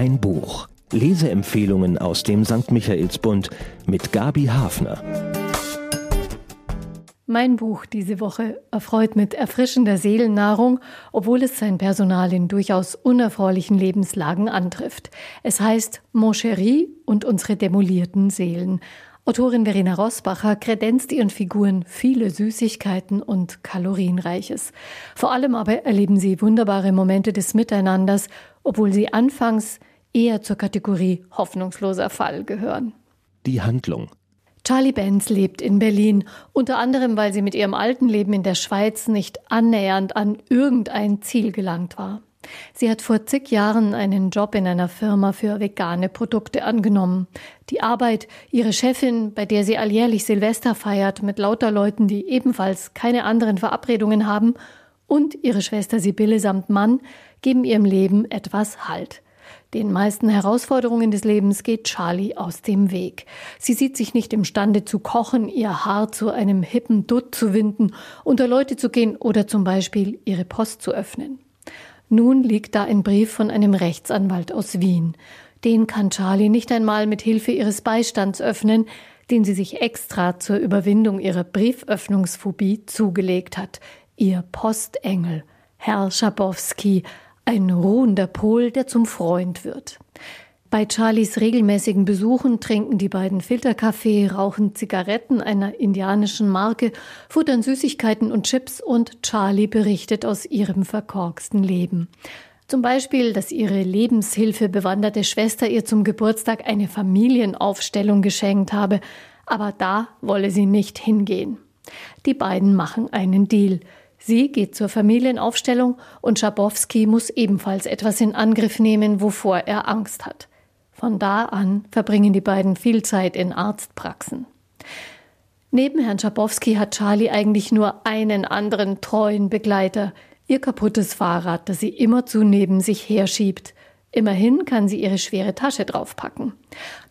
Ein Buch. Leseempfehlungen aus dem St. Michaelsbund mit Gabi Hafner. Mein Buch diese Woche erfreut mit erfrischender Seelennahrung, obwohl es sein Personal in durchaus unerfreulichen Lebenslagen antrifft. Es heißt Mon Chéri und unsere demolierten Seelen. Autorin Verena Rosbacher kredenzt ihren Figuren viele Süßigkeiten und Kalorienreiches. Vor allem aber erleben sie wunderbare Momente des Miteinanders, obwohl sie anfangs eher zur Kategorie hoffnungsloser Fall gehören. Die Handlung. Charlie Benz lebt in Berlin, unter anderem weil sie mit ihrem alten Leben in der Schweiz nicht annähernd an irgendein Ziel gelangt war. Sie hat vor zig Jahren einen Job in einer Firma für vegane Produkte angenommen. Die Arbeit, ihre Chefin, bei der sie alljährlich Silvester feiert mit lauter Leuten, die ebenfalls keine anderen Verabredungen haben, und ihre Schwester Sibylle samt Mann geben ihrem Leben etwas Halt. Den meisten Herausforderungen des Lebens geht Charlie aus dem Weg. Sie sieht sich nicht imstande zu kochen, ihr Haar zu einem hippen Dutt zu winden, unter Leute zu gehen oder zum Beispiel ihre Post zu öffnen. Nun liegt da ein Brief von einem Rechtsanwalt aus Wien. Den kann Charlie nicht einmal mit Hilfe ihres Beistands öffnen, den sie sich extra zur Überwindung ihrer Brieföffnungsphobie zugelegt hat. Ihr Postengel, Herr Schabowski, ein ruhender Pol, der zum Freund wird. Bei Charlies regelmäßigen Besuchen trinken die beiden Filterkaffee, rauchen Zigaretten einer indianischen Marke, futtern Süßigkeiten und Chips und Charlie berichtet aus ihrem verkorksten Leben. Zum Beispiel, dass ihre Lebenshilfe bewanderte Schwester ihr zum Geburtstag eine Familienaufstellung geschenkt habe, aber da wolle sie nicht hingehen. Die beiden machen einen Deal. Sie geht zur Familienaufstellung und Schabowski muss ebenfalls etwas in Angriff nehmen, wovor er Angst hat. Von da an verbringen die beiden viel Zeit in Arztpraxen. Neben Herrn Schabowski hat Charlie eigentlich nur einen anderen treuen Begleiter, ihr kaputtes Fahrrad, das sie immerzu neben sich herschiebt. Immerhin kann sie ihre schwere Tasche draufpacken.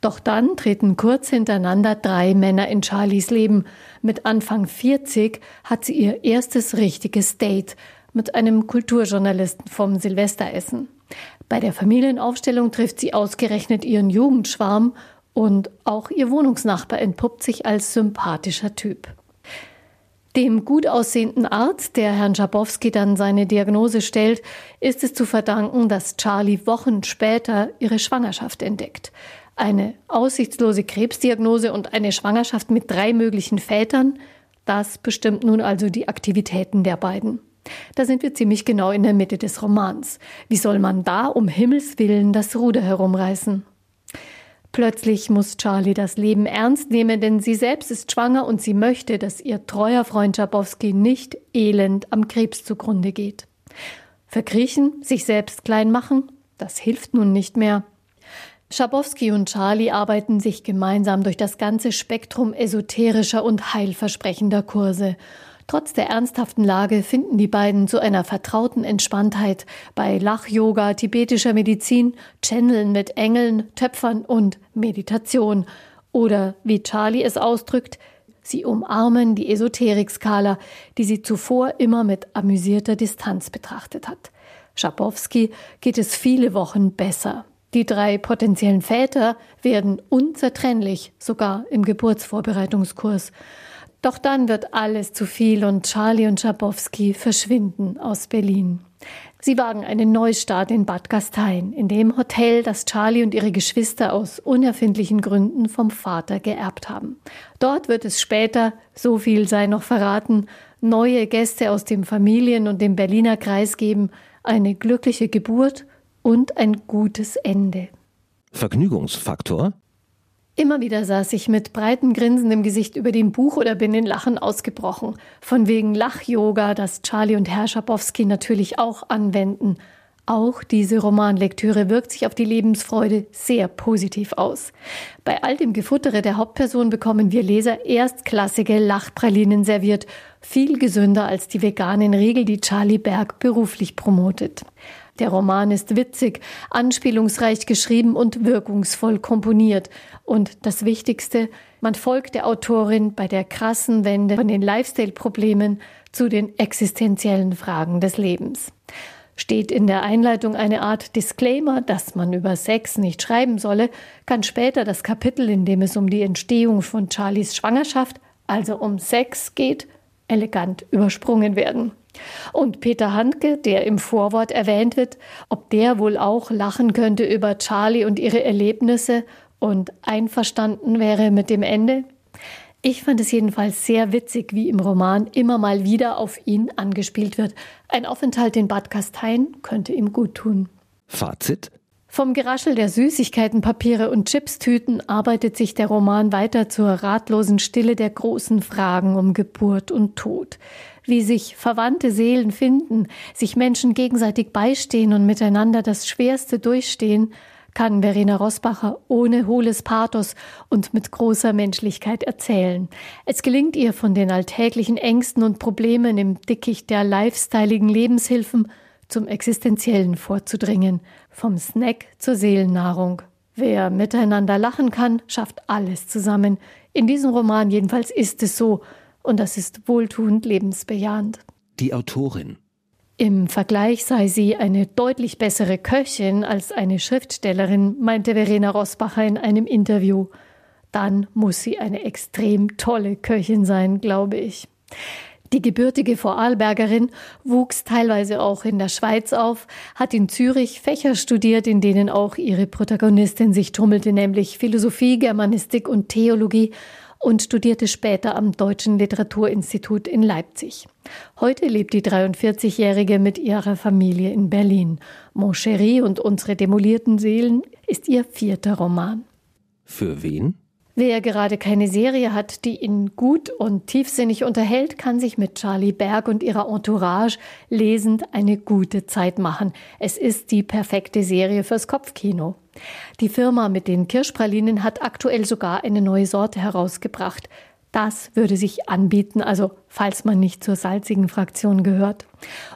Doch dann treten kurz hintereinander drei Männer in Charlies Leben. Mit Anfang 40 hat sie ihr erstes richtiges Date mit einem Kulturjournalisten vom Silvesteressen. Bei der Familienaufstellung trifft sie ausgerechnet ihren Jugendschwarm und auch ihr Wohnungsnachbar entpuppt sich als sympathischer Typ. Dem gut aussehenden Arzt, der Herrn Schabowski dann seine Diagnose stellt, ist es zu verdanken, dass Charlie Wochen später ihre Schwangerschaft entdeckt. Eine aussichtslose Krebsdiagnose und eine Schwangerschaft mit drei möglichen Vätern, das bestimmt nun also die Aktivitäten der beiden. Da sind wir ziemlich genau in der Mitte des Romans. Wie soll man da um Himmels willen das Ruder herumreißen? Plötzlich muss Charlie das Leben ernst nehmen, denn sie selbst ist schwanger und sie möchte, dass ihr treuer Freund Schabowski nicht elend am Krebs zugrunde geht. Verkriechen, sich selbst klein machen, das hilft nun nicht mehr. Schabowski und Charlie arbeiten sich gemeinsam durch das ganze Spektrum esoterischer und heilversprechender Kurse. Trotz der ernsthaften Lage finden die beiden zu einer vertrauten Entspanntheit bei Lach-Yoga, tibetischer Medizin, Channeln mit Engeln, Töpfern und Meditation. Oder wie Charlie es ausdrückt, sie umarmen die Esoterik-Skala, die sie zuvor immer mit amüsierter Distanz betrachtet hat. Schabowski geht es viele Wochen besser. Die drei potenziellen Väter werden unzertrennlich, sogar im Geburtsvorbereitungskurs. Doch dann wird alles zu viel und Charlie und Schabowski verschwinden aus Berlin. Sie wagen einen Neustart in Bad Gastein, in dem Hotel, das Charlie und ihre Geschwister aus unerfindlichen Gründen vom Vater geerbt haben. Dort wird es später, so viel sei noch verraten, neue Gäste aus dem Familien- und dem Berliner Kreis geben, eine glückliche Geburt und ein gutes Ende. Vergnügungsfaktor? Immer wieder saß ich mit breitem Grinsen im Gesicht über dem Buch oder bin in Lachen ausgebrochen. Von wegen Lach-Yoga, das Charlie und Herr Schabowski natürlich auch anwenden. Auch diese Romanlektüre wirkt sich auf die Lebensfreude sehr positiv aus. Bei all dem Gefuttere der Hauptperson bekommen wir Leser erstklassige Lachpralinen serviert, viel gesünder als die veganen Riegel, die Charlie Berg beruflich promotet. Der Roman ist witzig, anspielungsreich geschrieben und wirkungsvoll komponiert. Und das Wichtigste, man folgt der Autorin bei der krassen Wende von den Lifestyle-Problemen zu den existenziellen Fragen des Lebens. Steht in der Einleitung eine Art Disclaimer, dass man über Sex nicht schreiben solle, kann später das Kapitel, in dem es um die Entstehung von Charlies Schwangerschaft, also um Sex geht, elegant übersprungen werden. Und Peter Handke, der im Vorwort erwähnt wird, ob der wohl auch lachen könnte über Charlie und ihre Erlebnisse und einverstanden wäre mit dem Ende? Ich fand es jedenfalls sehr witzig, wie im Roman immer mal wieder auf ihn angespielt wird. Ein Aufenthalt in Bad Gastein könnte ihm gut tun. Fazit? Vom Geraschel der Süßigkeitenpapiere und Chipstüten arbeitet sich der Roman weiter zur ratlosen Stille der großen Fragen um Geburt und Tod. Wie sich verwandte Seelen finden, sich Menschen gegenseitig beistehen und miteinander das Schwerste durchstehen, kann Verena Rosbacher ohne hohles Pathos und mit großer Menschlichkeit erzählen. Es gelingt ihr von den alltäglichen Ängsten und Problemen im Dickicht der lifestyligen Lebenshilfen zum Existenziellen vorzudringen, vom Snack zur Seelennahrung. Wer miteinander lachen kann, schafft alles zusammen. In diesem Roman jedenfalls ist es so, und das ist wohltuend lebensbejahend. Die Autorin im Vergleich sei sie eine deutlich bessere Köchin als eine Schriftstellerin, meinte Verena Rosbacher in einem Interview. Dann muss sie eine extrem tolle Köchin sein, glaube ich. Die gebürtige Vorarlbergerin wuchs teilweise auch in der Schweiz auf, hat in Zürich Fächer studiert, in denen auch ihre Protagonistin sich tummelte, nämlich Philosophie, Germanistik und Theologie und studierte später am Deutschen Literaturinstitut in Leipzig. Heute lebt die 43-Jährige mit ihrer Familie in Berlin. Mon Chéri und unsere demolierten Seelen ist ihr vierter Roman. Für wen? Wer gerade keine Serie hat, die ihn gut und tiefsinnig unterhält, kann sich mit Charlie Berg und ihrer Entourage lesend eine gute Zeit machen. Es ist die perfekte Serie fürs Kopfkino. Die Firma mit den Kirschpralinen hat aktuell sogar eine neue Sorte herausgebracht. Das würde sich anbieten, also falls man nicht zur salzigen Fraktion gehört.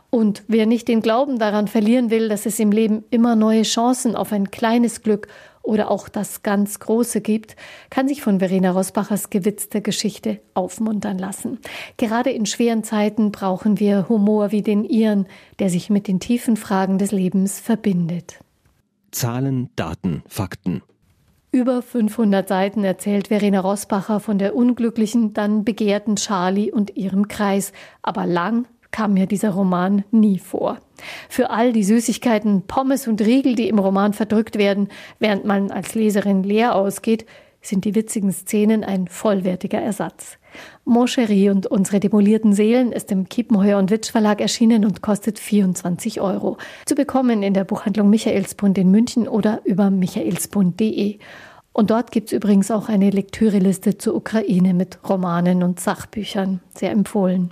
Und wer nicht den Glauben daran verlieren will, dass es im Leben immer neue Chancen auf ein kleines Glück oder auch das ganz Große gibt, kann sich von Verena Rosbachers gewitzte Geschichte aufmuntern lassen. Gerade in schweren Zeiten brauchen wir Humor wie den ihren, der sich mit den tiefen Fragen des Lebens verbindet. Zahlen, Daten, Fakten. Über 500 Seiten erzählt Verena Rosbacher von der unglücklichen, dann begehrten Charlie und ihrem Kreis, aber lang kam mir dieser Roman nie vor. Für all die Süßigkeiten, Pommes und Riegel, die im Roman verdrückt werden, während man als Leserin leer ausgeht, sind die witzigen Szenen ein vollwertiger Ersatz. Mon Chéri und unsere demolierten Seelen ist im Kiepenheuer und Witsch Verlag erschienen und kostet 24 Euro. Zu bekommen in der Buchhandlung Michaelsbund in München oder über michaelsbund.de. Und dort gibt's übrigens auch eine Lektüreliste zur Ukraine mit Romanen und Sachbüchern. Sehr empfohlen.